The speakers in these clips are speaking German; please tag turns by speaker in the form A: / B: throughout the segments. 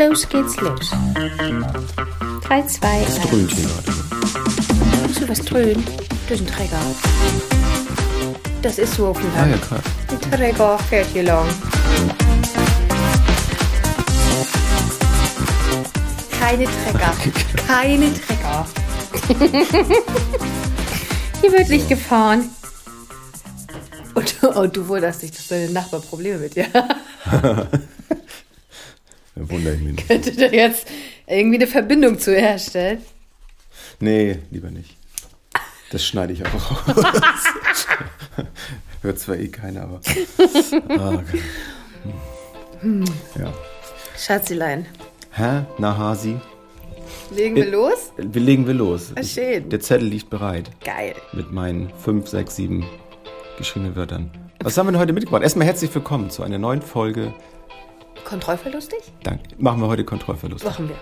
A: los geht's los. 3, 2, 1.
B: Dröhnt hier gerade.
A: Musst du was dröhnen? Das ist ein Träger. Das ist so auf dem
B: Ah
A: Land.
B: ja, klar.
A: Ein Träger fährt hier lang. Keine Trecker. Keine Trecker. hier wird nicht gefahren. Und, und du wunderst dich, dass deine Nachbarn Probleme mit dir haben.
B: Da wundere ich mich nicht.
A: Könnte da jetzt irgendwie eine Verbindung zu herstellen?
B: Nee, lieber nicht. Das schneide ich einfach raus. Hört zwar eh keiner, aber. Ah, okay. Hm. Ja.
A: Schatzilein,
B: Hä? Na, Hasi?
A: legen wir los?
B: Wir legen wir los.
A: Ah, schön.
B: Der Zettel liegt bereit.
A: Geil.
B: Mit meinen fünf, sechs, sieben geschriebenen Wörtern. Was haben wir denn heute mitgebracht? Erstmal herzlich willkommen zu einer neuen Folge.
A: Kontrollverlustig?
B: Dank. Machen wir heute Kontrollverlust.
A: Machen wir.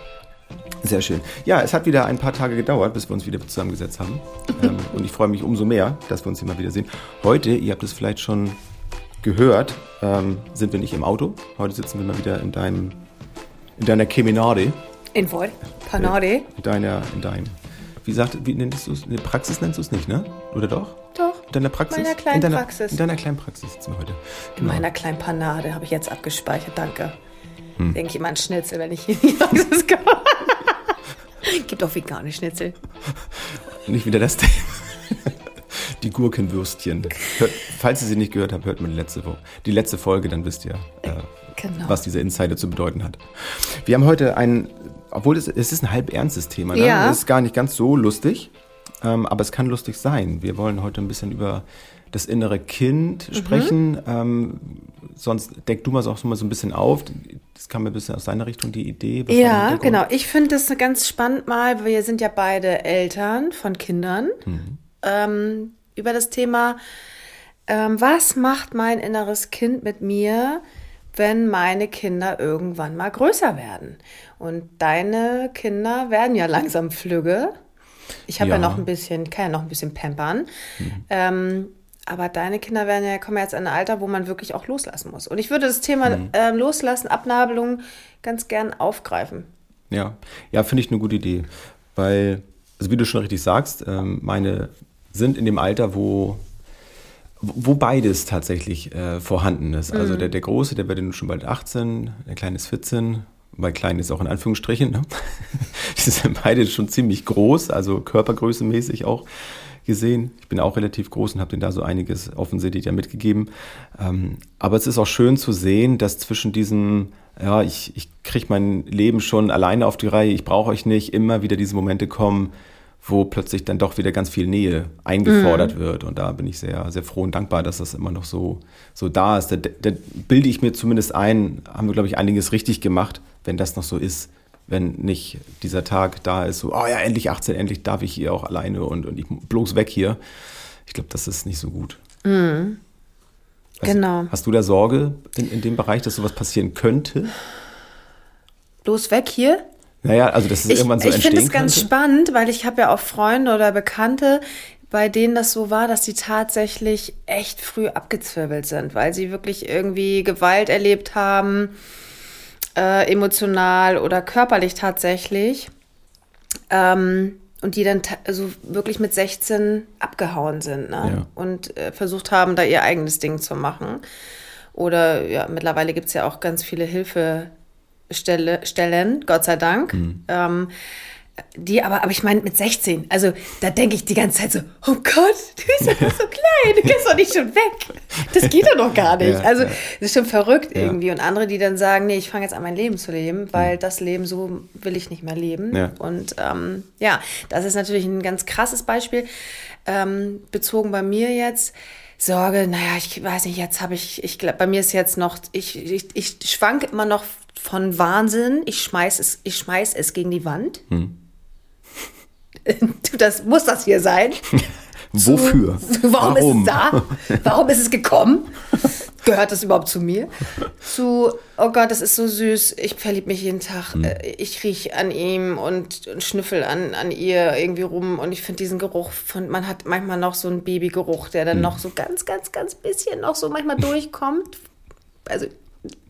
B: Sehr schön. Ja, es hat wieder ein paar Tage gedauert, bis wir uns wieder zusammengesetzt haben. ähm, und ich freue mich umso mehr, dass wir uns hier mal wiedersehen. Heute, ihr habt es vielleicht schon gehört, ähm, sind wir nicht im Auto. Heute sitzen wir mal wieder in deinem, in deiner Keminade.
A: In Voll. Panade.
B: In deiner, in deinem, wie sagt, wie nennst du es? Praxis nennst du es nicht, ne? Oder doch?
A: Doch.
B: In deiner Praxis?
A: Meiner kleinen
B: in deiner,
A: Praxis.
B: In deiner kleinen Praxis sitzen wir heute.
A: In meiner kleinen Panade habe ich jetzt abgespeichert, danke.
B: Hm.
A: Denke ich immer an Schnitzel, wenn ich in die Praxis komme. Gibt auch vegane Schnitzel.
B: Nicht wieder das Thema. Die Gurkenwürstchen. Hört, falls ihr sie nicht gehört habt, hört mal die letzte, die letzte Folge, dann wisst ihr, äh,
A: Genau.
B: was dieser Insider zu bedeuten hat. Wir haben heute ein, obwohl es, es ist ein halb ernstes Thema, ne?
A: Ja.
B: es ist gar nicht ganz so lustig, ähm, aber es kann lustig sein. Wir wollen heute ein bisschen über das innere Kind
A: Mhm.
B: sprechen. Ähm, sonst deck du mal so, auch so mal so ein bisschen auf. Das kam mir ein bisschen aus deiner Richtung, die Idee.
A: Ja, genau. Ich finde das ganz spannend mal. Wir sind ja beide Eltern von Kindern.
B: Mhm.
A: Ähm, über das Thema, ähm, was macht mein inneres Kind mit mir, wenn meine Kinder irgendwann mal größer werden? Und deine Kinder werden ja langsam flügge. Ich habe ja.
B: Ja.
A: noch ein bisschen, kann ja noch ein bisschen pampern. Ähm, aber deine Kinder werden ja, kommen ja jetzt in ein Alter, wo man wirklich auch loslassen muss. Und ich würde das Thema ähm, Loslassen, Abnabelung ganz gern aufgreifen.
B: Ja, ja, finde ich eine gute Idee, weil, also wie du schon richtig sagst, ähm, meine sind in dem Alter, wo wo beides tatsächlich äh, vorhanden ist. Also der, der Große, der wird nun schon bald 18, der Kleine ist 14, weil klein ist auch in Anführungsstrichen. Ne? Die sind beide schon ziemlich groß, also körpergrößemäßig auch gesehen. Ich bin auch relativ groß und habe denen da so einiges offensichtlich ja mitgegeben. Ähm, aber es ist auch schön zu sehen, dass zwischen diesem, ja, ich, ich kriege mein Leben schon alleine auf die Reihe, ich brauche euch nicht, immer wieder diese Momente kommen, wo plötzlich dann doch wieder ganz viel Nähe eingefordert wird. Und da bin ich sehr, sehr froh und dankbar, dass das immer noch so, so da ist. Da, da bilde ich mir zumindest ein, haben wir, glaube ich, einiges richtig gemacht, wenn das noch so ist. Wenn nicht dieser Tag da ist, so, oh ja, endlich 18, endlich darf ich hier auch alleine und, und ich bloß weg hier. Ich glaube, das ist nicht so gut. Weißt-
A: Genau.
B: Hast du da Sorge in, in dem Bereich, dass sowas passieren könnte?
A: Bloß weg hier.
B: Naja, also dass es
A: Ich,
B: irgendwann so
A: ich finde es ganz spannend, weil ich habe ja auch Freunde oder Bekannte, bei denen das so war, dass sie tatsächlich echt früh abgezwirbelt sind, weil sie wirklich irgendwie Gewalt erlebt haben, äh, emotional oder körperlich tatsächlich. Ähm, und die dann also wirklich mit 16 abgehauen sind ne?
B: Ja.
A: und äh, versucht haben, da ihr eigenes Ding zu machen. Oder ja, mittlerweile gibt es ja auch ganz viele Hilfestelle, Stellen, Gott sei Dank. Ähm, die aber, aber ich meine mit 16, also da denke ich die ganze Zeit so, oh Gott, du bist doch noch so klein, du gehst doch nicht schon weg. Das geht doch noch gar nicht.
B: Ja,
A: also
B: ja.
A: das ist schon verrückt
B: Ja.
A: irgendwie. Und andere, die dann sagen, nee, ich fange jetzt an mein Leben zu leben, weil das Leben so will ich nicht mehr leben.
B: Ja.
A: Und ähm, ja, das ist natürlich ein ganz krasses Beispiel. Ähm, bezogen bei mir jetzt. Sorge, naja, ich weiß nicht, jetzt habe ich, ich glaube, bei mir ist jetzt noch, ich, ich, ich schwank immer noch von Wahnsinn. Ich schmeiß es, ich schmeiß es gegen die Wand. Du, das muss das hier sein.
B: Wofür?
A: Warum, ist es da? Warum ist es gekommen? Gehört das überhaupt zu mir? Zu, oh Gott, das ist so süß. Ich verliebe mich jeden Tag. Äh, Ich rieche an ihm und, und schnüffel an, an ihr irgendwie rum. Und ich finde diesen Geruch von, man hat manchmal noch so einen Babygeruch, der dann noch so ganz, ganz, ganz bisschen noch so manchmal durchkommt. Also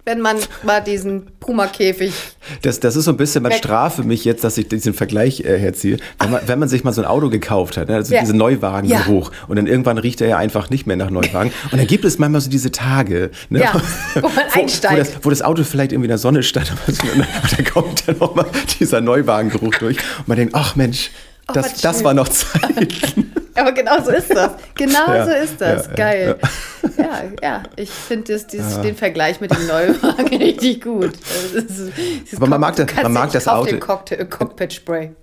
A: wenn man mal diesen Puma-Käfig.
B: Das, das ist so ein bisschen, man strafe mich jetzt, dass ich diesen Vergleich äh, herziehe. Wenn man, wenn man sich mal so ein Auto gekauft hat, ne, also
A: Ja.
B: diese Neuwagengeruch, und dann irgendwann riecht er ja einfach nicht mehr nach Neuwagen. Und dann gibt es manchmal so diese Tage, ne,
A: Ja, wo man einsteigt.
B: Wo das, wo das Auto vielleicht irgendwie in der Sonne stand, und dann kommt dann nochmal dieser Neuwagengeruch durch. Und man denkt, ach Mensch,
A: Oh,
B: das, war noch Zeiten.
A: Aber genau so ist das. Genau
B: Ja,
A: so ist das.
B: ja, ja,
A: Geil. Ja, ja, ich finde den Vergleich mit dem Neuwagen richtig gut. Das ist- das
B: Aber man mag das- man mag das Auto-
A: Den Cocktail, Cockpit Spray.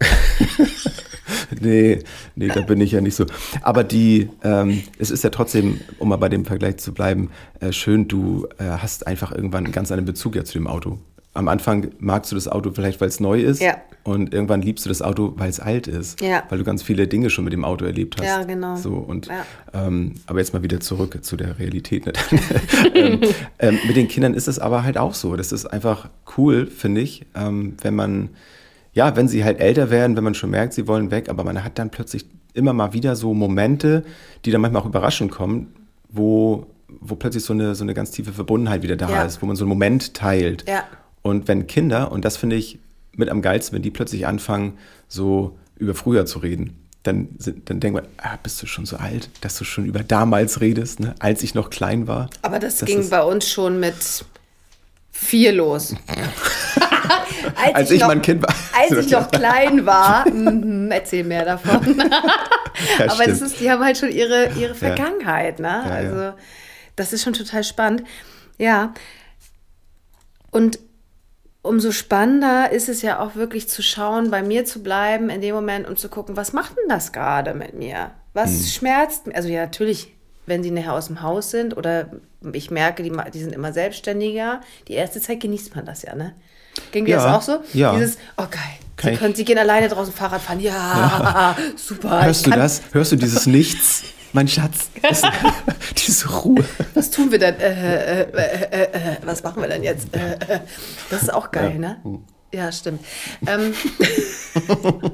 B: Nee, nee, da bin ich ja nicht so. Aber die, ähm, es ist ja trotzdem, um mal bei dem Vergleich zu bleiben, äh, schön, du äh, hast einfach irgendwann einen ganz anderen Bezug ja zu dem Auto. Am Anfang magst du das Auto vielleicht, weil es neu ist.
A: Ja.
B: Und irgendwann liebst du das Auto, weil es alt ist.
A: Ja.
B: Weil du ganz viele Dinge schon mit dem Auto erlebt hast.
A: Ja, genau.
B: So, und,
A: Ja.
B: ähm, aber jetzt mal wieder zurück zu der Realität. Ne? ähm, ähm, mit den Kindern ist es aber halt auch so. Das ist einfach cool, finde ich, ähm, wenn man, ja, wenn sie halt älter werden, wenn man schon merkt, sie wollen weg, aber man hat dann plötzlich immer mal wieder so Momente, die dann manchmal auch überraschend kommen, wo, wo plötzlich so eine, so eine ganz tiefe Verbundenheit wieder da
A: Ja.
B: ist, wo man so einen Moment teilt.
A: Ja.
B: Und wenn Kinder, und das finde ich mit am geilsten, wenn die plötzlich anfangen, so über früher zu reden, dann, sind, dann denkt man, ah, bist du schon so alt, dass du schon über damals redest, ne? als ich noch klein war.
A: Aber das,
B: Das
A: ging bei uns schon mit vier los. als,
B: Als ich mein Kind war.
A: Als ich noch klein war, mhm, erzähl mehr davon.
B: Ja,
A: Aber das ist, die haben halt schon ihre, ihre Vergangenheit, ne?
B: ja.
A: Also das ist schon total spannend. Ja. Und umso spannender ist es ja auch wirklich zu schauen, bei mir zu bleiben in dem Moment und zu gucken, was macht denn das gerade mit mir? Was
B: Hm.
A: schmerzt mir? Also ja, natürlich, wenn sie nachher aus dem Haus sind oder ich merke, die, die sind immer selbstständiger, die erste Zeit genießt man das ja, ne? Ging dir
B: Ja,
A: das auch so?
B: ja.
A: Dieses, oh geil, sie,
B: ich-
A: können, sie gehen alleine draußen Fahrrad fahren. Ja, super.
B: Hörst du das? Hörst du dieses Nichts, mein Schatz? Das, diese Ruhe.
A: Was tun wir denn? Äh, äh, äh, äh, äh, was machen wir denn jetzt? Äh. Das ist auch geil, ne? Ja, stimmt. Ähm,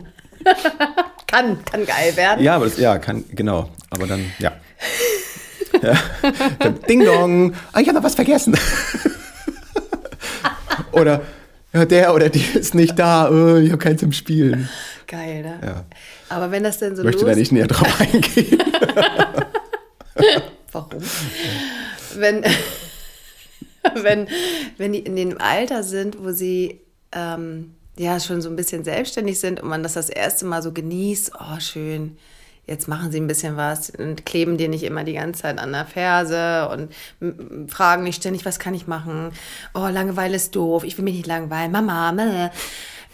A: kann, kann geil werden.
B: Ja, aber das, ja, kann, genau. Aber dann, ja. ja. Ding dong. Ah, ich habe noch was vergessen. oder ja, der oder die ist nicht da. Oh, ich habe keinen zum Spielen.
A: Geil, ne?
B: Ja.
A: Aber wenn das denn so
B: Möchte
A: los...
B: da nicht näher drauf eingehen.
A: Warum? Wenn, wenn, wenn die in dem Alter sind, wo sie ähm, ja schon so ein bisschen selbstständig sind und man das das erste Mal so genießt, oh schön, jetzt machen sie ein bisschen was und kleben dir nicht immer die ganze Zeit an der Ferse und fragen nicht ständig, was kann ich machen? Oh, Langeweile ist doof, ich will mich nicht langweilen, Mama.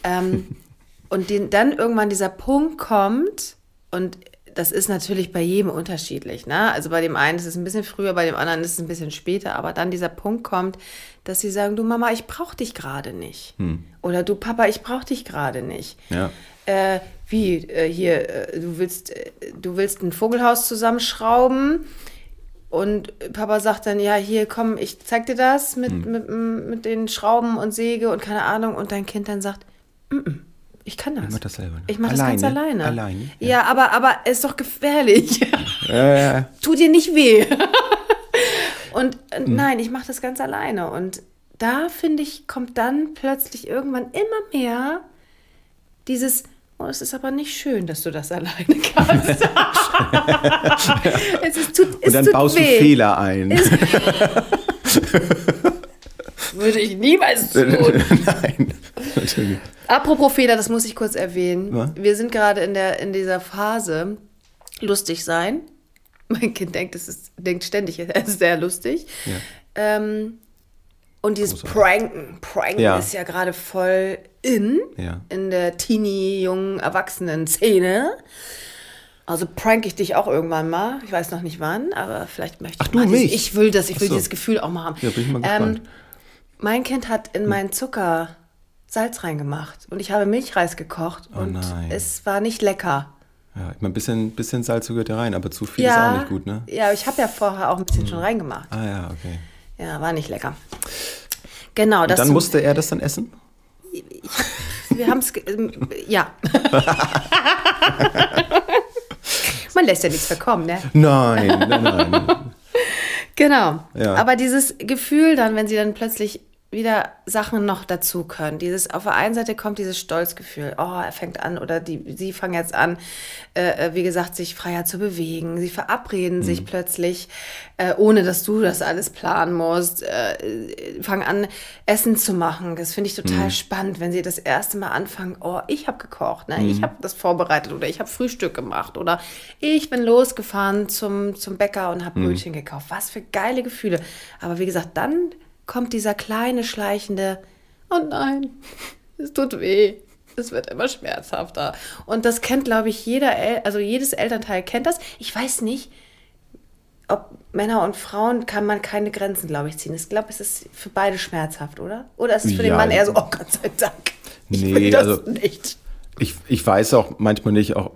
A: Ähm, und den, dann irgendwann dieser Punkt kommt und das ist natürlich bei jedem unterschiedlich. Ne? Also bei dem einen ist es ein bisschen früher, bei dem anderen ist es ein bisschen später. Aber dann dieser Punkt kommt, dass sie sagen, du Mama, ich brauche dich gerade nicht. Oder du Papa, ich brauche dich gerade nicht.
B: Ja.
A: Äh, wie, äh, hier, äh, du willst, äh, du willst ein Vogelhaus zusammenschrauben und Papa sagt dann, ja, hier, komm, ich zeig dir das mit, mit, mit den Schrauben und Säge und keine Ahnung. Und dein Kind dann sagt, "Mm, mm, ich kann das.
B: Ich mach das selber, ne?
A: Ich mach das ganz
B: Alleine?
A: alleine.
B: Alleine,
A: Ja,
B: ja.
A: aber, aber ist doch gefährlich.
B: Ja.
A: Tut dir nicht weh. und äh,
B: Mhm.
A: nein, ich mache das ganz alleine. Und da, finde ich, kommt dann plötzlich irgendwann immer mehr dieses, oh, es ist aber nicht schön, dass du das alleine kannst. es ist, tut, es
B: Und dann
A: tut
B: baust
A: weh.
B: du Fehler ein.
A: Würde ich niemals tun.
B: Nein. Natürlich.
A: Apropos Fehler, das muss ich kurz erwähnen.
B: Was?
A: Wir sind gerade in, der, in dieser Phase, lustig sein. Mein Kind denkt, es ist, denkt ständig, es ist sehr lustig.
B: Ja.
A: Ähm, und dieses Pranken. Pranken
B: Ja.
A: ist ja gerade voll in,
B: Ja.
A: in der teenie, jungen Erwachsenen-Szene. Also prank ich dich auch irgendwann mal. Ich weiß noch nicht wann, aber vielleicht möchte ich
B: Ach, du
A: mal dieses,
B: mich?
A: Ich will das, ich will
B: so.
A: dieses Gefühl auch mal haben.
B: Ja, bin ich mal gespannt. Hm.
A: Mein Kind hat in meinen Zucker Salz reingemacht und ich habe Milchreis gekocht
B: Oh
A: und
B: nein.
A: es war nicht lecker.
B: Ja, ich meine, ein bisschen, bisschen Salz gehört ja rein, aber zu viel ist auch nicht gut, ne?
A: Ja, ich habe ja vorher auch ein bisschen schon reingemacht.
B: Ah ja, okay.
A: Ja, war nicht lecker. Genau,
B: Und dann musste er das dann essen?
A: wir haben es, ähm, ja. Man lässt ja nichts verkommen, ne?
B: Nein, nein, nein.
A: Genau.
B: Ja.
A: Aber dieses Gefühl dann, wenn sie dann plötzlich wieder Sachen noch dazu können. Dieses auf der einen Seite kommt dieses Stolzgefühl, oh, er fängt an oder die sie fangen jetzt an, äh, wie gesagt, sich freier zu bewegen. Sie verabreden sich plötzlich, äh, ohne dass du das alles planen musst, äh, fangen an Essen zu machen. Das finde ich total spannend, wenn sie das erste Mal anfangen, oh, ich habe gekocht, ne? ich habe das vorbereitet oder ich habe Frühstück gemacht oder ich bin losgefahren zum zum Bäcker und habe Brötchen gekauft. Was für geile Gefühle. Aber wie gesagt, dann kommt dieser kleine schleichende, oh nein, es tut weh. Es wird immer schmerzhafter. Und das kennt, glaube ich, jeder, El also jedes Elternteil kennt das. Ich weiß nicht, ob Männer und Frauen kann man keine Grenzen, glaube ich, ziehen. Ich glaube, es ist für beide schmerzhaft, oder? Oder ist es für den
B: Ja.
A: Mann eher so, oh Gott sei Dank. Ich
B: Nee,
A: will das
B: also-
A: nicht.
B: Ich, ich weiß auch manchmal nicht, auch,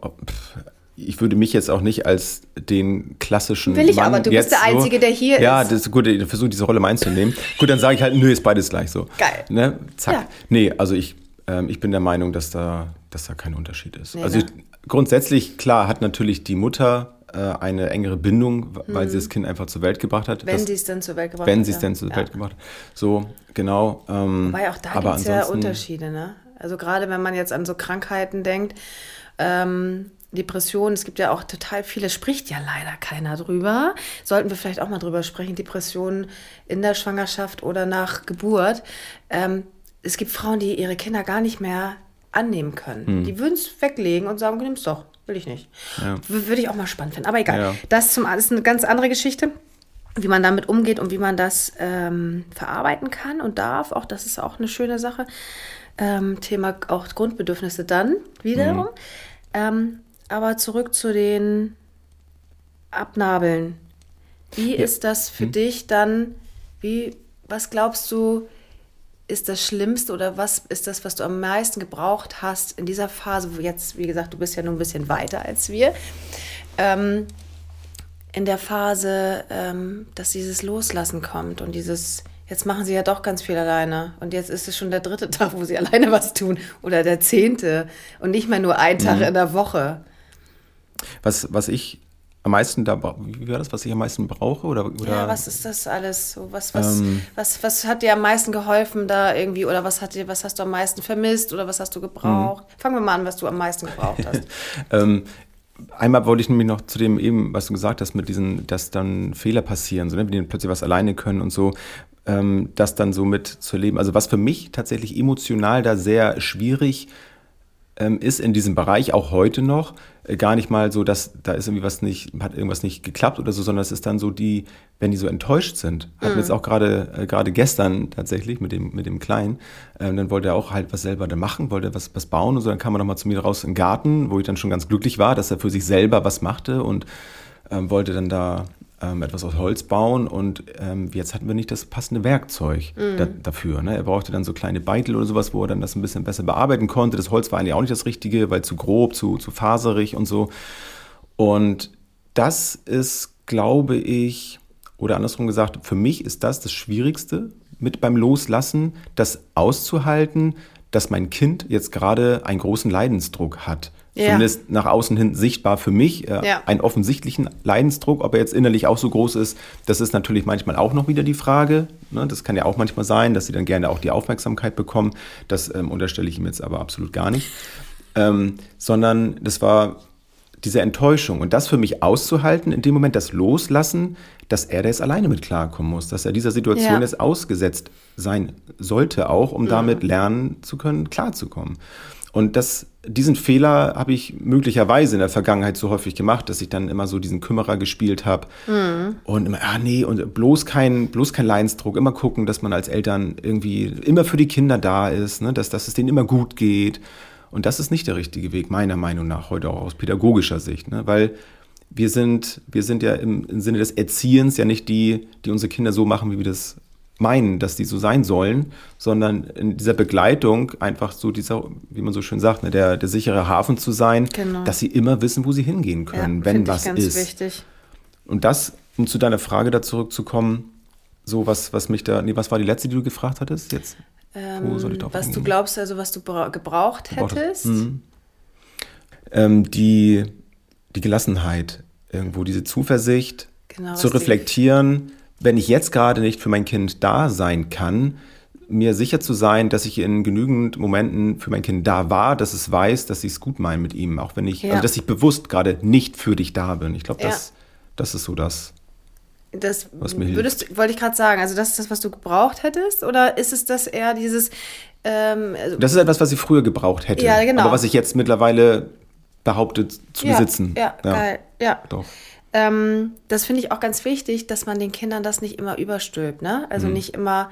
B: ich würde mich jetzt auch nicht als den klassischen.
A: Will ich
B: Mann
A: aber, du bist der Einzige, der hier
B: ja,
A: ist.
B: das ist gut, ich versuche diese Rolle einzunehmen. gut, dann sage ich halt, nö, ist beides gleich so.
A: Geil.
B: Ne? Zack.
A: Ja.
B: Nee, also ich, ähm, ich bin der Meinung, dass da, dass da kein Unterschied ist.
A: Nee,
B: also
A: ne?
B: ich, grundsätzlich, klar, hat natürlich die Mutter äh, eine engere Bindung, weil sie das Kind einfach zur Welt gebracht hat.
A: Mhm. Wenn sie es dann zur Welt gebracht
B: wenn
A: hat,
B: sie es
A: ja.
B: denn zur
A: Ja.
B: Welt gebracht hat. So, genau. Ähm,
A: Wobei auch da gibt es ja Unterschiede, ne? Also gerade wenn man jetzt an so Krankheiten denkt, ähm, Depressionen, es gibt ja auch total viele, spricht ja leider keiner drüber. Sollten wir vielleicht auch mal drüber sprechen, Depressionen in der Schwangerschaft oder nach Geburt. Ähm, es gibt Frauen, die ihre Kinder gar nicht mehr annehmen können.
B: Hm.
A: Die würden es weglegen und sagen, nimm's doch, will ich nicht. W- Würde ich auch mal spannend finden. Aber egal,
B: Ja.
A: das zum alles eine ganz andere Geschichte wie man damit umgeht und wie man das ähm, verarbeiten kann und darf. Auch das ist auch eine schöne Sache. Ähm, Thema auch Grundbedürfnisse dann wiederum. Ähm, aber zurück zu den Abnabeln. Wie ist das für dich dann? Wie, was glaubst du, ist das Schlimmste oder was ist das, was du am meisten gebraucht hast in dieser Phase, wo jetzt, wie gesagt, du bist ja nun ein bisschen weiter als wir, ähm, in der Phase, ähm, dass dieses Loslassen kommt und dieses, jetzt machen sie ja doch ganz viel alleine und jetzt ist es schon der dritte Tag, wo sie alleine was tun oder der zehnte und nicht mehr nur ein Tag
B: Mhm.
A: in der Woche.
B: Was, was ich am meisten da, wie war das, was ich am meisten brauche? Oder, oder
A: Ja, was ist das alles? So, was, was,
B: Ähm.
A: was, was hat dir am meisten geholfen da irgendwie oder was hat dir, was hast du am meisten vermisst oder was hast du gebraucht?
B: Mhm.
A: Fangen wir mal an, was du am meisten gebraucht hast.
B: Ähm, einmal wollte ich nämlich noch zu dem eben, was du gesagt hast, mit diesen, dass dann Fehler passieren, so, ne, wenn die plötzlich was alleine können und so, ähm, das dann so mit zu leben. Also was für mich tatsächlich emotional da sehr schwierig ähm, ist in diesem Bereich, auch heute noch, gar nicht mal so, dass da ist irgendwie was nicht, hat irgendwas nicht geklappt oder so, sondern es ist dann so die, wenn die so enttäuscht sind. Hatten wir jetzt auch gerade äh, gerade gestern tatsächlich mit dem mit dem Kleinen, ähm, dann wollte er auch halt was selber da machen, wollte was was bauen und so, dann kam er nochmal zu mir raus in den Garten, wo ich dann schon ganz glücklich war, dass er für sich selber was machte und ähm, wollte dann da ähm, etwas aus Holz bauen und ähm, jetzt hatten wir nicht das passende Werkzeug da, dafür. Ne? Er brauchte dann so kleine Beitel oder sowas, wo er dann das ein bisschen besser bearbeiten konnte. Das Holz war eigentlich auch nicht das Richtige, weil zu grob, zu, zu faserig und so. Und das ist, glaube ich, oder andersrum gesagt, für mich ist das das Schwierigste mit beim Loslassen, das auszuhalten, dass mein Kind jetzt gerade einen großen Leidensdruck hat.
A: Ja.
B: Zumindest nach außen hin sichtbar für mich, äh,
A: Ja.
B: einen offensichtlichen Leidensdruck. Ob er jetzt innerlich auch so groß ist, das ist natürlich manchmal auch noch wieder die Frage. Ne? Das kann ja auch manchmal sein, dass sie dann gerne auch die Aufmerksamkeit bekommen. Das ähm, unterstelle ich ihm jetzt aber absolut gar nicht. Ähm, sondern das war diese Enttäuschung und das für mich auszuhalten, in dem Moment das Loslassen, dass er da jetzt alleine mit klarkommen muss, dass er dieser Situation
A: Ja.
B: jetzt ausgesetzt sein sollte, auch um damit lernen zu können, klarzukommen. Und das, diesen Fehler habe ich möglicherweise in der Vergangenheit so häufig gemacht, dass ich dann immer so diesen Kümmerer gespielt habe und immer, ah nee, und bloß kein, bloß kein Leidensdruck, immer gucken, dass man als Eltern irgendwie immer für die Kinder da ist, ne, dass, dass es denen immer gut geht. Und das ist nicht der richtige Weg, meiner Meinung nach, heute auch aus pädagogischer Sicht, ne? weil wir sind, wir sind ja im, im Sinne des Erziehens ja nicht die, die unsere Kinder so machen, wie wir das meinen, dass die so sein sollen, sondern in dieser Begleitung einfach so dieser, wie man so schön sagt, ne, der, der sichere Hafen zu sein,
A: Genau.
B: dass sie immer wissen, wo sie hingehen können,
A: ja,
B: wenn was
A: ich ganz
B: ist.
A: wichtig.
B: Und das, um zu deiner Frage da zurückzukommen, so was, was mich da, nee, was war die letzte, die du gefragt hattest jetzt? Wo soll ich drauf
A: Ähm, Was du
B: eingehen?
A: glaubst, also was du bra- gebraucht
B: Gebraucht
A: hättest.
B: Mhm. Ähm, die, die Gelassenheit, irgendwo diese Zuversicht
A: Genau,
B: zu
A: was die-
B: reflektieren, wenn ich jetzt gerade nicht für mein Kind da sein kann, mir sicher zu sein, dass ich in genügend Momenten für mein Kind da war, dass es weiß, dass ich es gut meine mit ihm, auch wenn ich,
A: Ja.
B: also dass ich bewusst gerade nicht für dich da bin. Ich glaube,
A: Ja.
B: das, das ist so das.
A: Das
B: Was mir hilft.
A: würdest, wollte ich gerade sagen. Also das ist das, was du gebraucht hättest, oder ist es das eher dieses? Ähm, also,
B: Das ist etwas, was ich früher gebraucht hätte.
A: Ja, genau.
B: Aber was ich jetzt mittlerweile behaupte zu
A: ja,
B: besitzen.
A: Ja, geil. Ja.
B: Doch.
A: Ähm, das finde ich auch ganz wichtig, dass man den Kindern das nicht immer überstülpt, ne? Also
B: Mhm.
A: nicht immer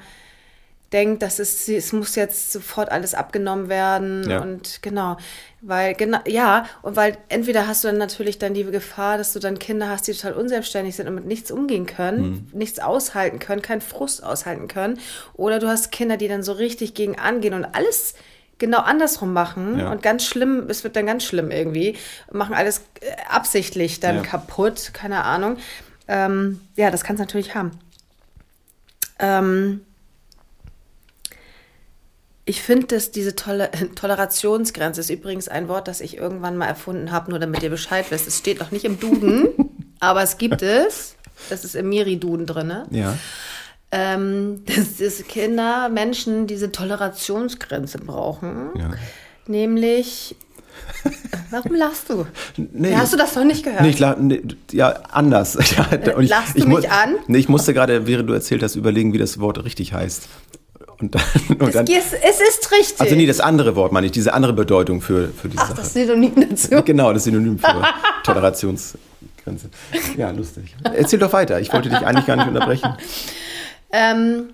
A: denkt, dass es, es muss jetzt sofort alles abgenommen werden
B: Ja.
A: und genau, weil genau, ja, und weil entweder hast du dann natürlich dann die Gefahr, dass du dann Kinder hast, die total unselbstständig sind und mit nichts umgehen können,
B: Mhm.
A: nichts aushalten können, keinen Frust aushalten können, oder du hast Kinder, die dann so richtig gegen angehen und alles genau andersrum machen
B: Ja.
A: und ganz schlimm, es wird dann ganz schlimm irgendwie, machen alles äh, absichtlich dann
B: Ja.
A: kaputt, keine Ahnung. Ähm, ja, das kann es natürlich haben. Ähm, ich finde, dass diese Tole Tolerationsgrenze ist übrigens ein Wort, das ich irgendwann mal erfunden habe, nur damit ihr Bescheid wisst. Es steht noch nicht im Duden, aber es gibt es. Das ist im Miri-Duden drin.
B: Ja.
A: Ähm, dass, dass Kinder, Menschen diese Tolerationsgrenze brauchen.
B: Ja.
A: Nämlich. Warum lachst du?
B: Nee.
A: Hast du das noch nicht gehört?
B: Nee, ich la- nee, ja, anders. Ja, und ich,
A: Lachst du
B: ich
A: mich an?
B: Nee, ich musste gerade, während du erzählt hast, überlegen, wie das Wort richtig heißt. Und dann, und
A: es,
B: dann,
A: ist, es ist richtig.
B: also nee, das andere Wort meine ich, diese andere Bedeutung für, für diese
A: Ach,
B: Sache.
A: das Synonym dazu.
B: Genau, das Synonym für Tolerationsgrenze. Ja, lustig. Erzähl doch weiter. Ich wollte dich eigentlich gar nicht unterbrechen.
A: Ähm,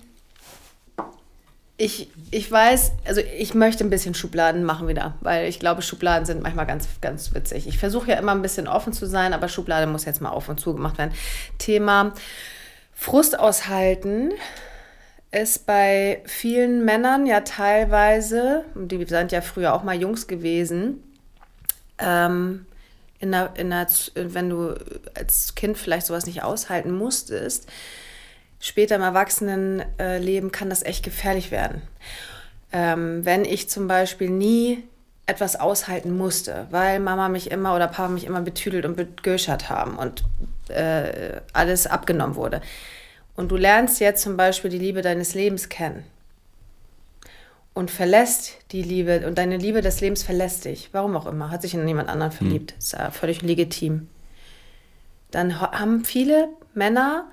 A: ich, ich weiß, also ich möchte ein bisschen Schubladen machen wieder, weil ich glaube, Schubladen sind manchmal ganz, ganz witzig. Ich versuche ja immer ein bisschen offen zu sein, aber Schublade muss jetzt mal auf und zu gemacht werden. Thema Frust aushalten ist bei vielen Männern ja teilweise, die sind ja früher auch mal Jungs gewesen, ähm, in der, in der, wenn du als Kind vielleicht sowas nicht aushalten musstest, später im Erwachsenenleben kann das echt gefährlich werden. Ähm, wenn ich zum Beispiel nie etwas aushalten musste, weil Mama mich immer oder Papa mich immer betüdelt und begöschert haben und äh, alles abgenommen wurde. Und du lernst jetzt zum Beispiel die Liebe deines Lebens kennen und verlässt die Liebe und deine Liebe des Lebens verlässt dich, warum auch immer, hat sich in jemand anderen verliebt, ist ja völlig legitim. Dann ha- haben viele Männer,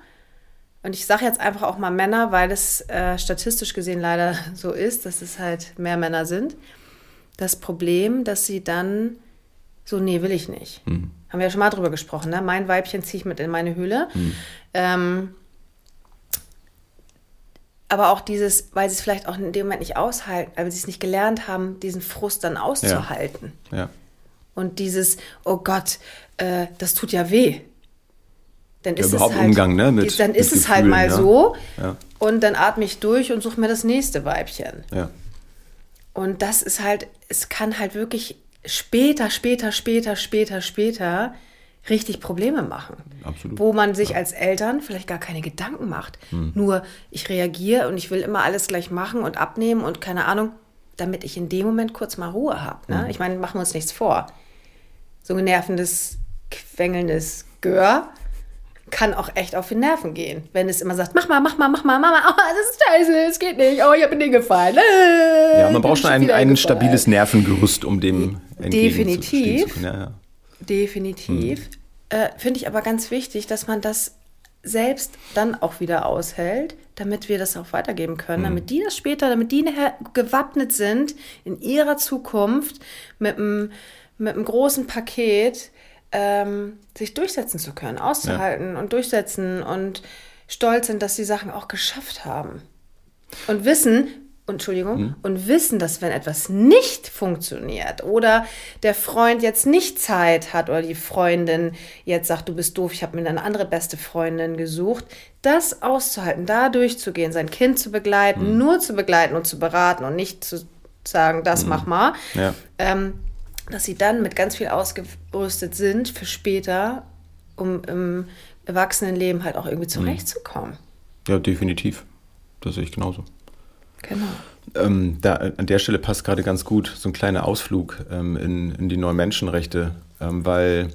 A: und ich sage jetzt einfach auch mal Männer, weil es äh, statistisch gesehen leider so ist, dass es halt mehr Männer sind, das Problem, dass sie dann so, nee, will ich nicht. Haben wir ja schon mal drüber gesprochen, ne? Mein Weibchen ziehe ich mit in meine Höhle. Ähm, aber auch dieses, weil sie es vielleicht auch in dem Moment nicht aushalten, weil sie es nicht gelernt haben, diesen Frust dann auszuhalten.
B: Ja.
A: Und dieses, oh Gott, äh, das tut ja weh. Dann
B: Ja,
A: ist
B: überhaupt
A: es halt,
B: Umgang, ne, mit-
A: dann ist es halt
B: Gefühlen,
A: mal
B: ja.
A: so.
B: Ja.
A: Und dann atme ich durch und suche mir das nächste Weibchen.
B: Ja.
A: Und das ist halt, es kann halt wirklich später, später, später, später, später richtig Probleme machen.
B: Absolut.
A: Wo man sich als Eltern vielleicht gar keine Gedanken macht.
B: Hm.
A: Nur ich reagiere und ich will immer alles gleich machen und abnehmen und keine Ahnung, damit ich in dem Moment kurz mal Ruhe habe.
B: Hm.
A: Ne? Ich meine, machen wir uns nichts vor. So ein nervendes, quengelndes Gör kann auch echt auf die Nerven gehen, wenn es immer sagt, mach mal, mach mal, mach mal, Mama, oh, das ist scheiße, es geht nicht, oh, ich habe mir den gefallen. Äh,
B: Ja, man braucht schon ein, ein stabiles Nervengerüst, um dem
A: Definitiv.
B: zu. Ja, ja.
A: Definitiv. Äh, Finde ich aber ganz wichtig, dass man das selbst dann auch wieder aushält, damit wir das auch weitergeben können, damit die das später, damit die nachher gewappnet sind in ihrer Zukunft mit einem, mit einem großen Paket ähm, sich durchsetzen zu können, auszuhalten und durchsetzen und stolz sind, dass sie Sachen auch geschafft haben. Und wissen, Entschuldigung, und wissen, dass wenn etwas nicht funktioniert oder der Freund jetzt nicht Zeit hat oder die Freundin jetzt sagt, du bist doof, ich habe mir eine andere beste Freundin gesucht, das auszuhalten, da durchzugehen, sein Kind zu begleiten, nur zu begleiten und zu beraten und nicht zu sagen, das mach mal,
B: Ja.
A: ähm, dass sie dann mit ganz viel ausgerüstet sind für später, um im Erwachsenenleben halt auch irgendwie zurechtzukommen.
B: ja, definitiv. Das sehe ich genauso.
A: Genau.
B: Ähm, da, an der Stelle passt gerade ganz gut so ein kleiner Ausflug ähm, in, in die neuen Menschenrechte, ähm, weil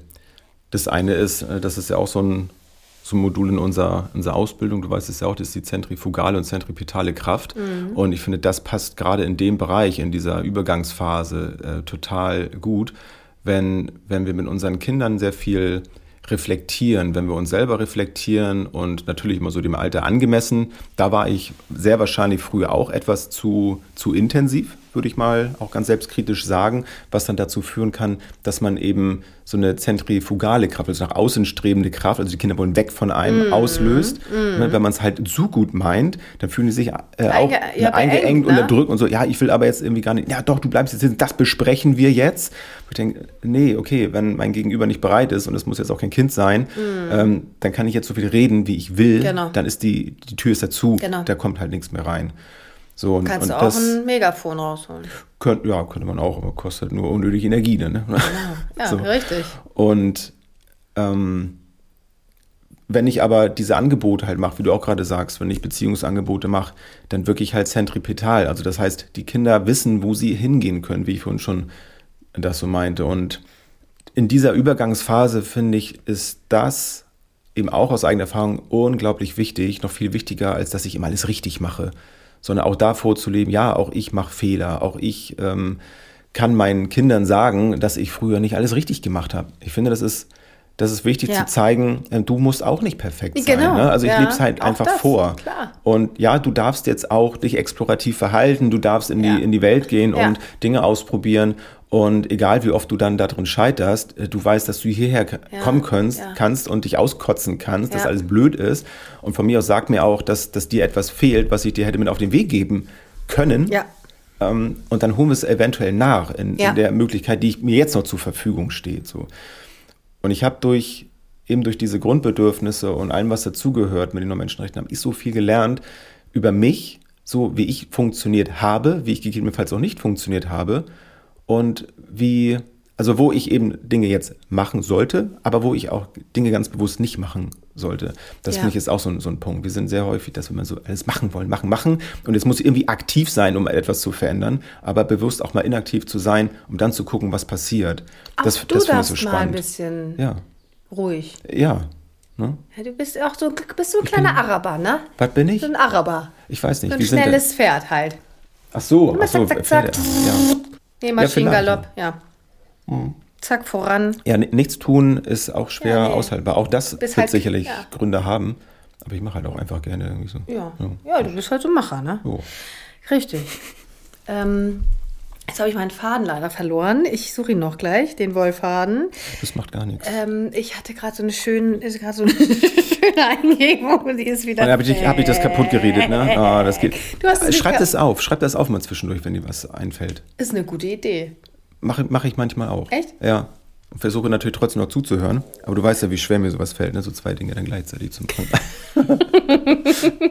B: das eine ist, äh, das ist ja auch so ein so ein Modul in unserer, unserer Ausbildung. Du weißt es ja auch, das ist die zentrifugale und zentripetale Kraft. Mhm. Und ich finde, das passt gerade in dem Bereich, in dieser Übergangsphase äh, total gut, wenn, wenn wir mit unseren Kindern sehr viel reflektieren, wenn wir uns selber reflektieren und natürlich immer so dem Alter angemessen. Da war ich sehr wahrscheinlich früher auch etwas zu, zu intensiv würde ich mal auch ganz selbstkritisch sagen, was dann dazu führen kann, dass man eben so eine zentrifugale Kraft, also nach außen strebende Kraft, also die Kinder wollen weg von einem, mm. auslöst. Mm. Wenn man es halt zu gut meint, dann fühlen die sich äh, auch ja, eingeengt, ne? unterdrückt und so, ja, ich will aber jetzt irgendwie gar nicht, ja doch, du bleibst jetzt, das besprechen wir jetzt. Ich denke, nee, okay, wenn mein Gegenüber nicht bereit ist und es muss jetzt auch kein Kind sein, mm. ähm, dann kann ich jetzt so viel reden, wie ich will, genau. dann ist die, die Tür ist dazu, genau. da kommt halt nichts mehr rein.
A: So, und, Kannst und du auch ein Megafon rausholen.
B: Könnt, ja, könnte man auch, aber kostet nur unnötig Energie. Ne?
A: Genau. Ja, so. richtig.
B: Und ähm, wenn ich aber diese Angebote halt mache, wie du auch gerade sagst, wenn ich Beziehungsangebote mache, dann wirklich halt zentripetal. Also das heißt, die Kinder wissen, wo sie hingehen können, wie ich vorhin schon das so meinte. Und in dieser Übergangsphase, finde ich, ist das eben auch aus eigener Erfahrung unglaublich wichtig, noch viel wichtiger, als dass ich immer alles richtig mache sondern auch da vorzuleben, ja, auch ich mache Fehler, auch ich ähm, kann meinen Kindern sagen, dass ich früher nicht alles richtig gemacht habe. Ich finde, das ist, das ist wichtig ja. zu zeigen, äh, du musst auch nicht perfekt sein. Genau. Ne? Also ich ja, lebe es halt einfach das, vor. Klar. Und ja, du darfst jetzt auch dich explorativ verhalten, du darfst in, ja. die, in die Welt gehen und Dinge ausprobieren. Und egal wie oft du dann darin scheiterst, äh, du weißt, dass du hierher ja, kommen kannst, ja. kannst und dich auskotzen kannst, ja. dass alles blöd ist. Und von mir aus sag mir auch, dass, dass dir etwas fehlt, was ich dir hätte mit auf den Weg geben können. Ja. Ähm, und dann holen wir es eventuell nach in, in, der Möglichkeit, die mir jetzt noch zur Verfügung steht. So. Und ich habe durch eben durch diese Grundbedürfnisse und allem, was dazugehört mit den Menschenrechten, habe ich so viel gelernt über mich, so wie ich funktioniert habe, wie ich gegebenenfalls auch nicht funktioniert habe und wie, also wo ich eben Dinge jetzt machen sollte, aber wo ich auch Dinge ganz bewusst nicht machen sollte. Das ja. finde ich ist auch so ein, so ein Punkt. Wir sind sehr häufig, dass wir immer so alles machen wollen, machen, machen. Und es muss irgendwie aktiv sein, um etwas zu verändern, aber bewusst auch mal inaktiv zu sein, um dann zu gucken, was passiert.
A: Auch das, du das finde ich so spannend. Mal ein bisschen ja. ruhig.
B: Ja.
A: Ne? ja. Du bist auch so, bist so ein kleiner bin, Araber, ne?
B: Was bin ich?
A: So ein Araber.
B: Ich weiß nicht.
A: So ein schnelles Pferd halt.
B: Ach so, ach so, zack, zack, zack. Ja.
A: Nee, Maschinengalopp, ja. Mhm. Zack, voran.
B: Ja, nichts tun ist auch schwer ja, nee. aushaltbar. Auch das wird halt, sicherlich ja. Gründe haben. Aber ich mache halt auch einfach gerne irgendwie so.
A: Ja, ja. du bist halt so ein Macher, ne? Jo. Richtig. Ähm, Jetzt habe ich meinen Faden leider verloren. Ich suche ihn noch gleich, den Wollfaden.
B: Das macht gar nichts.
A: Ähm, ich hatte gerade so eine schöne, gerade so eine schöne Eingebung und die ist wieder.
B: Habe ich, hab ich das kaputt geredet, ne? Oh, das geht. Du hast Schreib das auf, schreib das auf mal zwischendurch, wenn dir was einfällt.
A: Ist eine gute Idee.
B: Mache mach ich manchmal auch.
A: Echt?
B: Ja. Und versuche natürlich trotzdem noch zuzuhören. Aber du weißt ja, wie schwer mir sowas fällt, ne? so zwei Dinge dann gleichzeitig zu machen.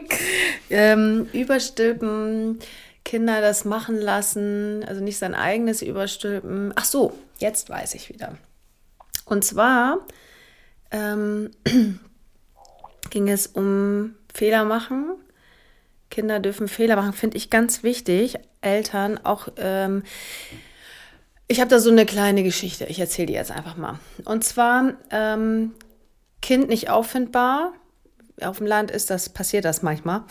A: ähm, überstülpen Kinder das machen lassen, also nicht sein eigenes überstülpen. Ach so, jetzt weiß ich wieder. Und zwar ähm, ging es um Fehler machen. Kinder dürfen Fehler machen, finde ich ganz wichtig. Eltern auch. Ähm, ich habe da so eine kleine Geschichte. Ich erzähle die jetzt einfach mal. Und zwar ähm, Kind nicht auffindbar. Auf dem Land ist das passiert das manchmal.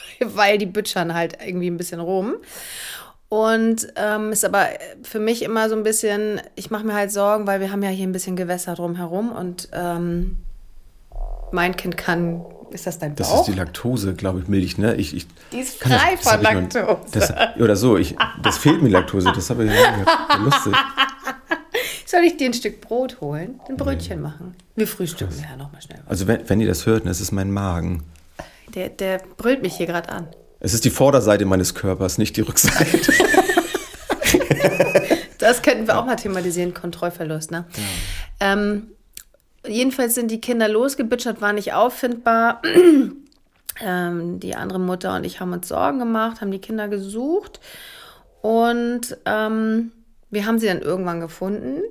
A: weil die bütschern halt irgendwie ein bisschen rum. Und ähm, ist aber für mich immer so ein bisschen, ich mache mir halt Sorgen, weil wir haben ja hier ein bisschen Gewässer drumherum und ähm, mein Kind kann, ist das dein Bauch?
B: Das ist die Laktose, glaube ich, Milch, ne? Ich, ich,
A: die ist frei das, von Laktose.
B: das, oder so, ich, das fehlt mir Laktose, das habe ich ja lustig.
A: Soll ich dir ein Stück Brot holen? Ein Brötchen nee. machen? Wir frühstücken ja nochmal schnell.
B: Also wenn, wenn ihr das hört, das ist mein Magen.
A: Der, der brüllt mich hier gerade an.
B: Es ist die Vorderseite meines Körpers, nicht die Rückseite.
A: das könnten wir auch mal thematisieren, Kontrollverlust. Ne? Ja. Ähm, jedenfalls sind die Kinder losgebitschert, war nicht auffindbar. ähm, die andere Mutter und ich haben uns Sorgen gemacht, haben die Kinder gesucht und ähm, wir haben sie dann irgendwann gefunden.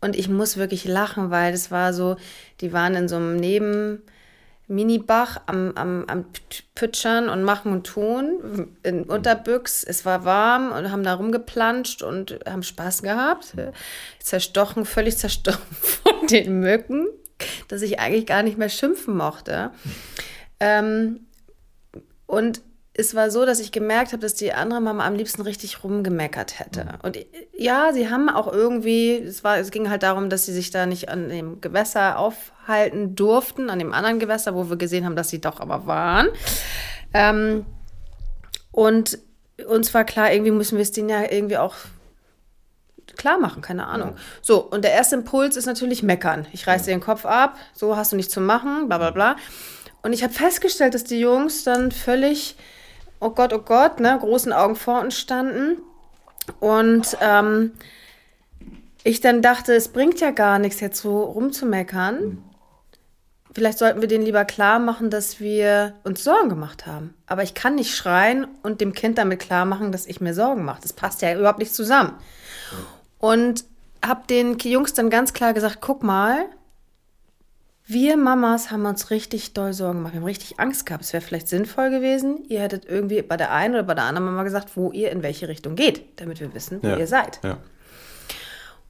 A: Und ich muss wirklich lachen, weil das war so, die waren in so einem Neben Minibach am, am, am Pütschern und machen und tun in Unterbüchs. Es war warm und haben da rumgeplanscht und haben Spaß gehabt. Zerstochen, völlig zerstochen von den Mücken. dass ich eigentlich gar nicht mehr schimpfen mochte. Ähm, und es war so, dass ich gemerkt habe, dass die andere Mama am liebsten richtig rumgemeckert hätte. Mhm. Und ja, sie haben auch irgendwie, es, war, es ging halt darum, dass sie sich da nicht an dem Gewässer aufhalten durften, an dem anderen Gewässer, wo wir gesehen haben, dass sie doch aber waren. Ähm, und uns war klar, irgendwie müssen wir es denen ja irgendwie auch klar machen, keine Ahnung. Ja. So, und der erste Impuls ist natürlich meckern. Ich reiße dir den Kopf ab, so hast du nichts zu machen, bla bla bla. Und ich habe festgestellt, dass die Jungs dann völlig oh Gott, oh Gott, ne, großen Augen vor uns standen. Und ähm, ich dann dachte, es bringt ja gar nichts, jetzt so rumzumeckern. Vielleicht sollten wir denen lieber klar machen, dass wir uns Sorgen gemacht haben. Aber ich kann nicht schreien und dem Kind damit klar machen, dass ich mir Sorgen mache. Das passt ja überhaupt nicht zusammen. Und habe den Jungs dann ganz klar gesagt, guck mal, wir Mamas haben uns richtig doll Sorgen gemacht. Wir haben richtig Angst gehabt. Es wäre vielleicht sinnvoll gewesen, ihr hättet irgendwie bei der einen oder bei der anderen Mama gesagt, wo ihr in welche Richtung geht, damit wir wissen, wo ja. ihr seid. Ja.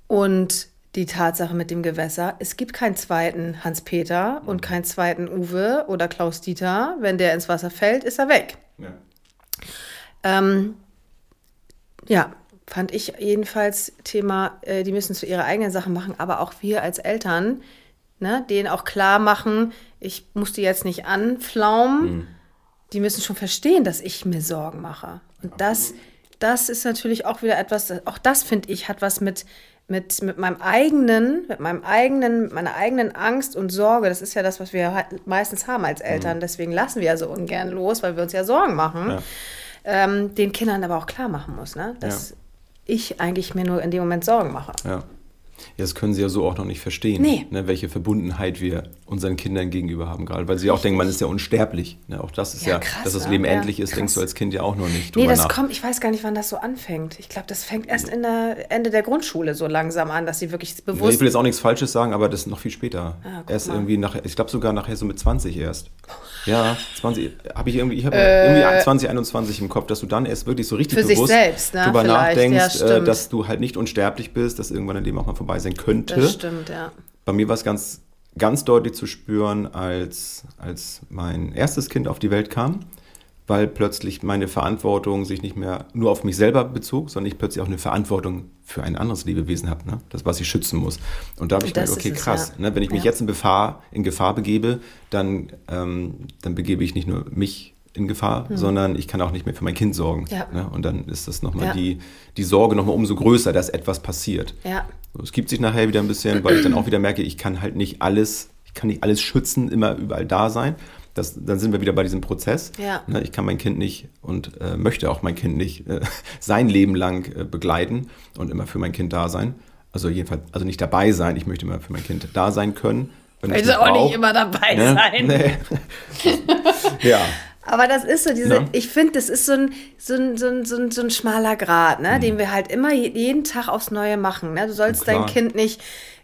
A: Und die Tatsache mit dem Gewässer, es gibt keinen zweiten Hans-Peter und keinen zweiten Uwe oder Klaus-Dieter. Wenn der ins Wasser fällt, ist er weg. Ja. Ähm, ja, fand ich jedenfalls Thema, äh, die müssen zu ihrer eigenen Sache machen, aber auch wir als Eltern ne, denen auch klar machen, ich muss die jetzt nicht anflaumen. Mhm. Die müssen schon verstehen, dass ich mir Sorgen mache. Und das, das ist natürlich auch wieder etwas, auch das finde ich, hat was mit, mit, mit meinem eigenen, mit meinem eigenen, mit meiner eigenen Angst und Sorge. Das ist ja das, was wir halt meistens haben als Eltern. Mhm. Deswegen lassen wir ja so ungern los, weil wir uns ja Sorgen machen. Ja. Ähm, den Kindern aber auch klar machen muss, ne? dass ja. ich eigentlich mir nur in dem Moment Sorgen mache.
B: Ja. Ja, das können sie ja so auch noch nicht verstehen, nee. ne, welche Verbundenheit wir unseren Kindern gegenüber haben, gerade weil sie auch denken, man ist ja unsterblich. Ne? Auch das ist ja, ja krass, dass das Leben ja, endlich ist, krass. denkst du als Kind ja auch noch nicht.
A: Nee, das nach. kommt, ich weiß gar nicht, wann das so anfängt. Ich glaube, das fängt erst in der Ende der Grundschule so langsam an, dass sie wirklich bewusst.
B: Ich will jetzt auch nichts Falsches sagen, aber das ist noch viel später. Ah, erst mal. irgendwie nachher, ich glaube sogar nachher so mit 20 erst. Ja, 20, habe ich irgendwie, ich habe äh, irgendwie 2021 im Kopf, dass du dann erst wirklich so richtig bewusst selbst, ne? drüber nachdenkst, ja, äh, dass du halt nicht unsterblich bist, dass irgendwann in dem auch mal vorbei sein könnte. Das
A: stimmt, ja.
B: Bei mir war es ganz, ganz deutlich zu spüren, als, als mein erstes Kind auf die Welt kam weil plötzlich meine Verantwortung sich nicht mehr nur auf mich selber bezog, sondern ich plötzlich auch eine Verantwortung für ein anderes Lebewesen habe, ne? das, was ich schützen muss. Und da habe ich gedacht, okay, krass, es, ja. ne? wenn ich mich ja. jetzt in Gefahr, in Gefahr begebe, dann, ähm, dann begebe ich nicht nur mich in Gefahr, hm. sondern ich kann auch nicht mehr für mein Kind sorgen. Ja. Ne? Und dann ist das nochmal ja. die, die Sorge nochmal umso größer, dass etwas passiert.
A: Ja.
B: So, es gibt sich nachher wieder ein bisschen, weil ich dann auch wieder merke, ich kann halt nicht alles, ich kann nicht alles schützen, immer überall da sein. Das, dann sind wir wieder bei diesem Prozess.
A: Ja.
B: Ne, ich kann mein Kind nicht und äh, möchte auch mein Kind nicht äh, sein Leben lang äh, begleiten und immer für mein Kind da sein. Also jedenfalls, also nicht dabei sein, ich möchte immer für mein Kind da sein können.
A: Wenn also auch brauch, nicht immer dabei ne? sein. Nee.
B: ja.
A: Aber das ist so diese, ja. ich finde, das ist so ein, so ein, so ein, so ein, so ein schmaler Grat, ne, mhm. den wir halt immer jeden Tag aufs Neue machen. Ne? Du sollst dein Kind nicht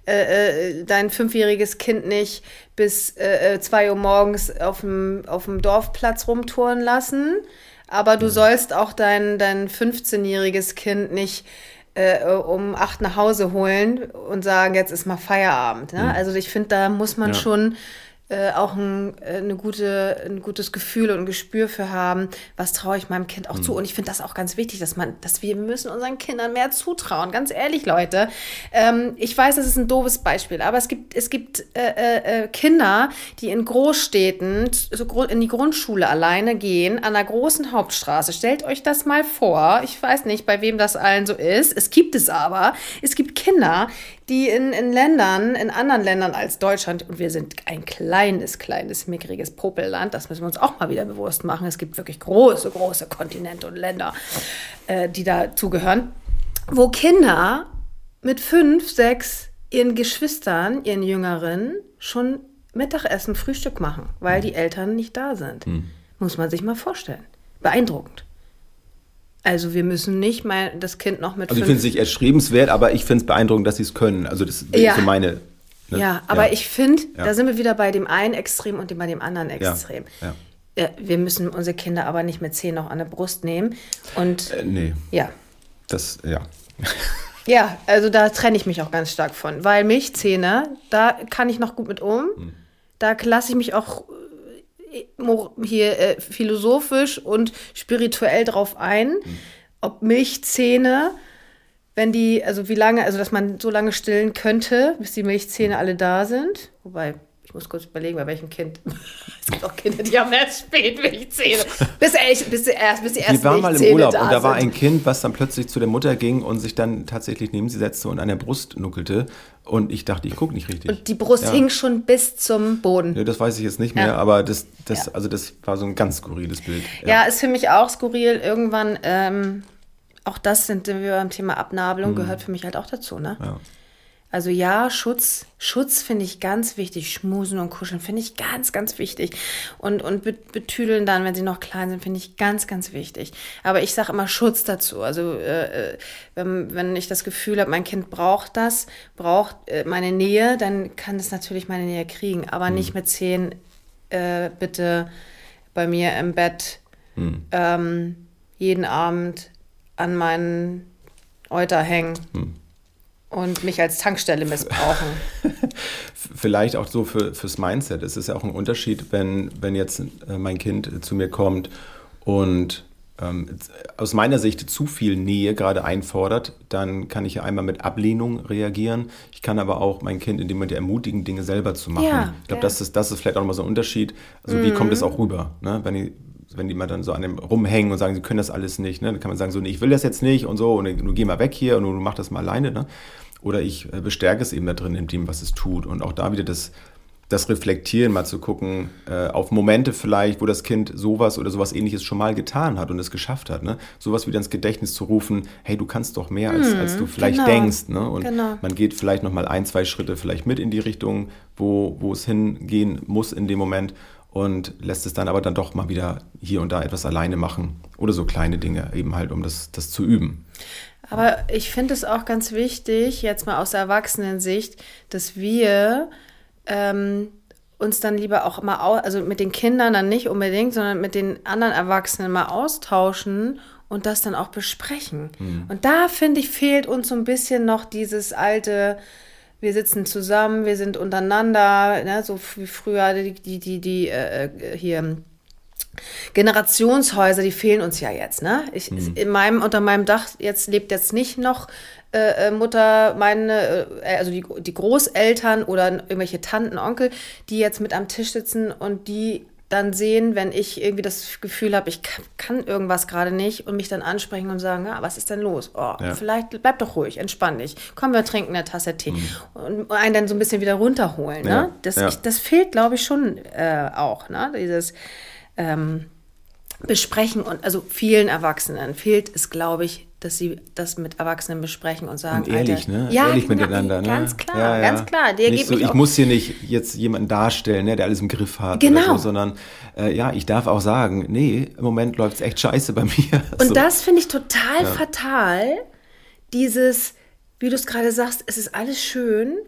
A: äh, äh, dein fünfjähriges Kind nicht bis äh, äh zwei Uhr morgens auf dem, auf dem Dorfplatz rumtouren lassen. Aber du sollst auch dein, dein 15-jähriges Kind nicht äh, um acht nach Hause holen und sagen, jetzt ist mal Feierabend. Ne? Mhm. Also ich finde, da muss man ja. schon äh, auch ein, äh, eine gute, ein gutes Gefühl und ein Gespür für haben, was traue ich meinem Kind auch mhm. zu. Und ich finde das auch ganz wichtig, dass man, dass wir müssen unseren Kindern mehr zutrauen. Ganz ehrlich, Leute. Ähm, ich weiß, das ist ein doofes Beispiel, aber es gibt, es gibt äh, äh, äh Kinder, die in Großstädten so in die Grundschule alleine gehen, an einer großen Hauptstraße. Stellt euch das mal vor. Ich weiß nicht, bei wem das allen so ist. Es gibt es aber. Es gibt Kinder, die in, in Ländern, in anderen Ländern als Deutschland, und wir sind ein kleines, kleines, mickriges Popelland, das müssen wir uns auch mal wieder bewusst machen. Es gibt wirklich große, große Kontinente und Länder, äh, die dazugehören, wo Kinder mit fünf, sechs ihren Geschwistern, ihren Jüngeren schon Mittagessen, Frühstück machen, weil die Eltern nicht da sind. Mhm. Muss man sich mal vorstellen. Beeindruckend. Also wir müssen nicht mal das Kind noch mit.
B: Also ich finde es nicht erstrebenswert, aber ich finde es beeindruckend, dass sie es können. Also das ist
A: ja.
B: so meine.
A: Ne? Ja, aber ja. ich finde, ja. da sind wir wieder bei dem einen Extrem und bei dem anderen Extrem. Ja. Wir müssen unsere Kinder aber nicht mit zehn noch an der Brust nehmen. Und
B: äh, nee.
A: Ja.
B: Das, ja.
A: Ja, also da trenne ich mich auch ganz stark von, weil Milchzähne, da kann ich noch gut mit um. Hm. Da lasse ich mich auch äh, hier äh, philosophisch und spirituell drauf ein, hm. ob Milchzähne, wenn die, also wie lange, also dass man so lange stillen könnte, bis die Milchzähne alle da sind. Wobei ich muss kurz überlegen, bei welchem Kind. es gibt auch Kinder, die haben erst spät Milchzähne. Bis, bis, bis, erst, bis die ersten
B: Wir waren mal im Urlaub und da war ein Kind, was dann plötzlich zu der Mutter ging und sich dann tatsächlich neben sie setzte und an der Brust nuckelte. Und ich dachte, ich gucke nicht richtig.
A: Und die Brust ja. hing schon bis zum Boden.
B: Ja, das weiß ich jetzt nicht mehr, ja. aber das, das, also das war so ein ganz skurriles Bild.
A: Ja, ist für mich auch skurril. Irgendwann, ähm, auch das sind wir beim Thema Abnabelung, mhm. gehört für mich halt auch dazu. Ne? Ja. Also ja, Schutz, Schutz finde ich ganz wichtig. Schmusen und kuscheln finde ich ganz, ganz wichtig. Und, und betüdeln dann, wenn sie noch klein sind, finde ich ganz, ganz wichtig. Aber ich sage immer Schutz dazu. Also äh, äh, wenn, wenn ich das Gefühl habe, mein Kind braucht das, braucht äh, meine Nähe, dann kann es natürlich meine Nähe kriegen. Aber mhm. nicht mit zehn, äh, bitte bei mir im Bett mhm. ähm, jeden Abend an meinen Euter hängen. Mhm und mich als Tankstelle missbrauchen.
B: Vielleicht auch so für, fürs Mindset. Es ist ja auch ein Unterschied, wenn, wenn jetzt äh, mein Kind zu mir kommt und ähm, aus meiner Sicht zu viel Nähe gerade einfordert, dann kann ich ja einmal mit Ablehnung reagieren. Ich kann aber auch mein Kind in dem Moment ermutigen, Dinge selber zu machen. Ja, ich glaube, ja. das, ist, das ist vielleicht auch nochmal so ein Unterschied. Also mhm. wie kommt es auch rüber? Ne? Wenn, ich, wenn die mal dann so an dem rumhängen und sagen, sie können das alles nicht, ne? dann kann man sagen, so, nee, ich will das jetzt nicht und so und du geh mal weg hier und du mach das mal alleine. Ne? Oder ich äh, bestärke es eben da drin in dem, was es tut. Und auch da wieder das, das Reflektieren, mal zu gucken, äh, auf Momente vielleicht, wo das Kind sowas oder sowas ähnliches schon mal getan hat und es geschafft hat. Ne? Sowas wieder ins Gedächtnis zu rufen, hey, du kannst doch mehr, als, als du vielleicht genau, denkst. Ne? Und genau. man geht vielleicht nochmal ein, zwei Schritte vielleicht mit in die Richtung, wo, wo es hingehen muss in dem Moment und lässt es dann aber dann doch mal wieder hier und da etwas alleine machen. Oder so kleine Dinge, eben halt, um das, das zu üben.
A: Aber ich finde es auch ganz wichtig, jetzt mal aus Erwachsenensicht, dass wir ähm, uns dann lieber auch mal, also mit den Kindern dann nicht unbedingt, sondern mit den anderen Erwachsenen mal austauschen und das dann auch besprechen. Mhm. Und da finde ich, fehlt uns so ein bisschen noch dieses alte, wir sitzen zusammen, wir sind untereinander, ne, so wie früher die, die, die, die äh, äh hier Generationshäuser, die fehlen uns ja jetzt. Ne? Ich, mhm. in meinem, unter meinem Dach jetzt lebt jetzt nicht noch äh, äh Mutter, meine, äh, also die, die Großeltern oder irgendwelche Tanten, Onkel, die jetzt mit am Tisch sitzen und die dann sehen, wenn ich irgendwie das Gefühl habe, ich kann, kann irgendwas gerade nicht und mich dann ansprechen und sagen, ja, was ist denn los? Oh, ja. vielleicht bleib doch ruhig, entspann dich. Komm, wir trinken eine Tasse Tee. Mhm. Und einen dann so ein bisschen wieder runterholen. Ne? Ja. Das, ja. Ich, das fehlt, glaube ich, schon äh, auch. Ne? Dieses ähm, besprechen und also vielen Erwachsenen fehlt es, glaube ich, dass sie das mit Erwachsenen besprechen und sagen,
B: und ehrlich,
A: Alter,
B: ne? Ja, ehrlich genau, miteinander,
A: ne? Ganz klar, ja, ja. ganz klar. Der
B: nicht so, ich muss hier nicht jetzt jemanden darstellen, ne, der alles im Griff hat,
A: genau.
B: So, sondern äh, ja, ich darf auch sagen, nee, im Moment läuft es echt scheiße bei mir.
A: Und so. das finde ich total ja. fatal. Dieses, wie du es gerade sagst, es ist alles schön.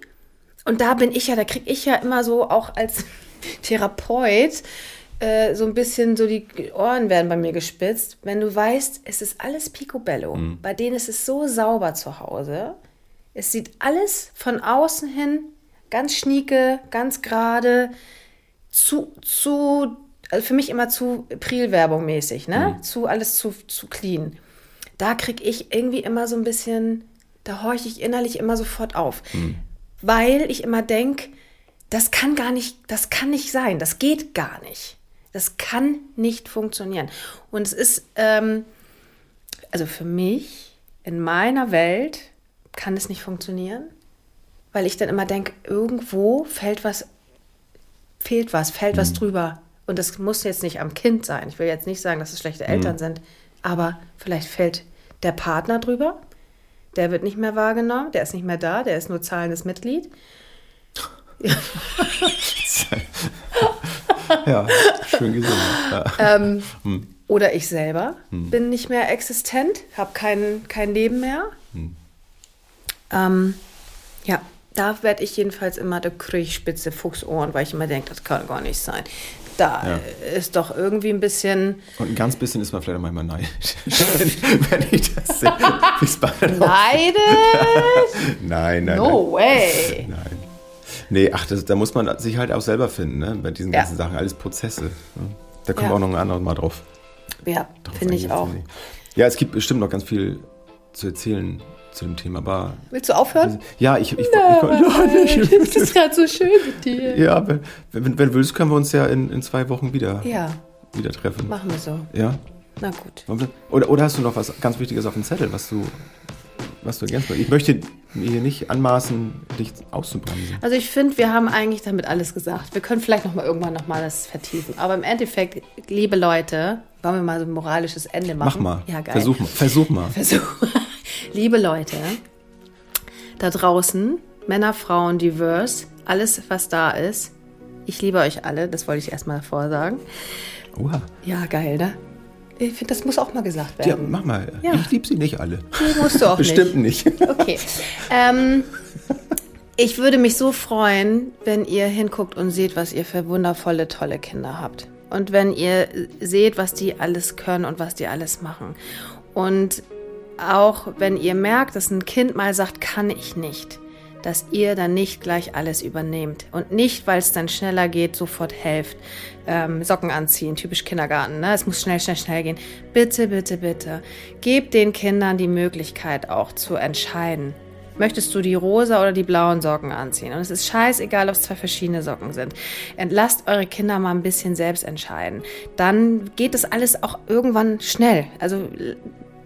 A: Und da bin ich ja, da kriege ich ja immer so auch als Therapeut äh, so ein bisschen so die Ohren werden bei mir gespitzt, wenn du weißt, es ist alles picobello. Mhm. Bei denen ist es so sauber zu Hause. Es sieht alles von außen hin ganz schnieke, ganz gerade, zu, zu, also für mich immer zu Prilwerbung mäßig, ne? Mhm. Zu alles zu, zu clean. Da kriege ich irgendwie immer so ein bisschen, da horche ich innerlich immer sofort auf. Mhm. Weil ich immer denke, das kann gar nicht, das kann nicht sein, das geht gar nicht. Das kann nicht funktionieren. Und es ist, ähm, also für mich, in meiner Welt, kann es nicht funktionieren, weil ich dann immer denke, irgendwo fällt was, fehlt was, fällt mhm. was drüber. Und das muss jetzt nicht am Kind sein. Ich will jetzt nicht sagen, dass es schlechte Eltern mhm. sind, aber vielleicht fällt der Partner drüber. Der wird nicht mehr wahrgenommen, der ist nicht mehr da, der ist nur zahlendes Mitglied.
B: ja, schön gesehen. Ja.
A: Ähm, hm. Oder ich selber hm. bin nicht mehr existent, habe kein, kein Leben mehr. Hm. Ähm, ja, da werde ich jedenfalls immer der Kriechspitze Fuchsohren, weil ich immer denke, das kann gar nicht sein. da
B: Ja.
A: ist doch irgendwie ein bisschen
B: Und ein ganz bisschen ist man vielleicht auch manchmal neidisch, wenn, wenn ich das sehe.
A: neidisch.
B: Nein, nein,
A: No way.
B: nein. Nee, ach, das, da muss man sich halt auch selber finden, ne? Bei diesen
A: Ja.
B: ganzen Sachen, alles Prozesse. Ne? Da kommen
A: Ja.
B: wir auch noch ein anderes Mal drauf.
A: Ja, finde ich auch.
B: ich. Ja, es gibt bestimmt noch ganz viel zu erzählen zu dem Thema, aber
A: Willst du aufhören?
B: ja, ich, ich, ich, ich, ja, nicht.
A: Das ist gerade so schön mit dir.
B: Ja, wenn, wenn, wenn du willst, können wir uns ja in, in zwei Wochen wieder,
A: Ja,
B: wieder treffen.
A: machen wir so.
B: Ja?
A: Na gut.
B: Oder, oder hast du noch was ganz Wichtiges auf dem Zettel, was du, was du ergänzt? Ich möchte mir hier nicht anmaßen, dich auszubremsen.
A: Also ich finde, wir haben eigentlich damit alles gesagt. Wir können vielleicht noch mal irgendwann noch mal das vertiefen. Aber im Endeffekt, liebe Leute, wollen wir mal so ein moralisches Ende machen?
B: Mach mal.
A: Ja, geil.
B: Versuch mal. Versuch mal.
A: Versuch. liebe Leute, da draußen, Männer, Frauen, divers, alles, was da ist. Ich liebe euch alle, das wollte ich erstmal vorsagen.
B: Oha.
A: Ja, geil, ne? Ich finde, das muss auch mal gesagt
B: Ja,
A: werden.
B: mach mal.
A: Ja.
B: Ich liebe sie nicht alle.
A: Die musst du auch
B: Bestimmt nicht.
A: Okay. Ähm, ich würde mich so freuen, wenn ihr hinguckt und seht, was ihr für wundervolle, tolle Kinder habt. Und wenn ihr seht, was die alles können und was die alles machen. Und auch wenn ihr merkt, dass ein Kind mal sagt, kann ich nicht, dass ihr dann nicht gleich alles übernehmt. Und nicht, weil es dann schneller geht, sofort helft. Ähm, Socken anziehen, typisch Kindergarten. Ne? Es muss schnell, schnell, schnell gehen. Bitte, bitte, bitte. Gebt den Kindern die Möglichkeit auch zu entscheiden. Möchtest du die rosa oder die blauen Socken anziehen? Und es ist scheißegal, ob es zwei verschiedene Socken sind. Entlasst eure Kinder mal ein bisschen selbst entscheiden. Dann geht das alles auch irgendwann schnell. Also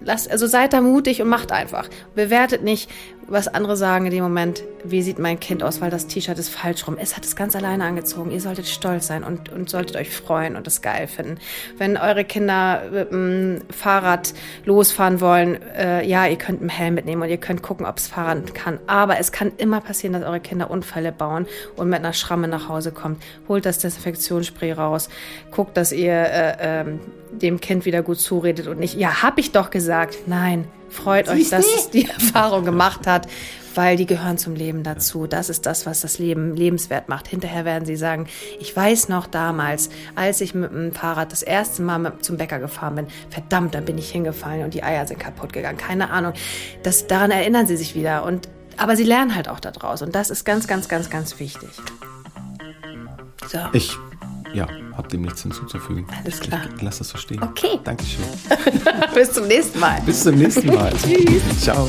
A: lasst, also seid da mutig und macht einfach. Bewertet nicht, was andere sagen in dem Moment, wie sieht mein Kind aus, weil das T-Shirt ist falsch rum. Es hat es ganz alleine angezogen. Ihr solltet stolz sein und, und solltet euch freuen und es geil finden. Wenn eure Kinder mit dem Fahrrad losfahren wollen, äh, ja, ihr könnt einen Helm mitnehmen und ihr könnt gucken, ob es fahren kann. Aber es kann immer passieren, dass eure Kinder Unfälle bauen und mit einer Schramme nach Hause kommt. Holt das Desinfektionsspray raus. Guckt, dass ihr äh, ähm, dem Kind wieder gut zuredet und nicht, ja, hab ich doch gesagt. Nein, freut euch, dass es die Erfahrung gemacht hat, weil die gehören zum Leben dazu. Das ist das, was das Leben lebenswert macht. Hinterher werden sie sagen, ich weiß noch damals, als ich mit dem Fahrrad das erste Mal mit, zum Bäcker gefahren bin, verdammt, da bin ich hingefallen und die Eier sind kaputt gegangen. Keine Ahnung. Das, daran erinnern sie sich wieder. Und, aber sie lernen halt auch daraus. Und das ist ganz, ganz, ganz, ganz wichtig. So.
B: Ich, ja, hab dem nichts hinzuzufügen.
A: Alles klar.
B: Ich, lass das so stehen.
A: Okay.
B: Dankeschön.
A: Bis zum nächsten Mal.
B: Bis zum nächsten Mal.
A: Tschüss.
B: Ciao.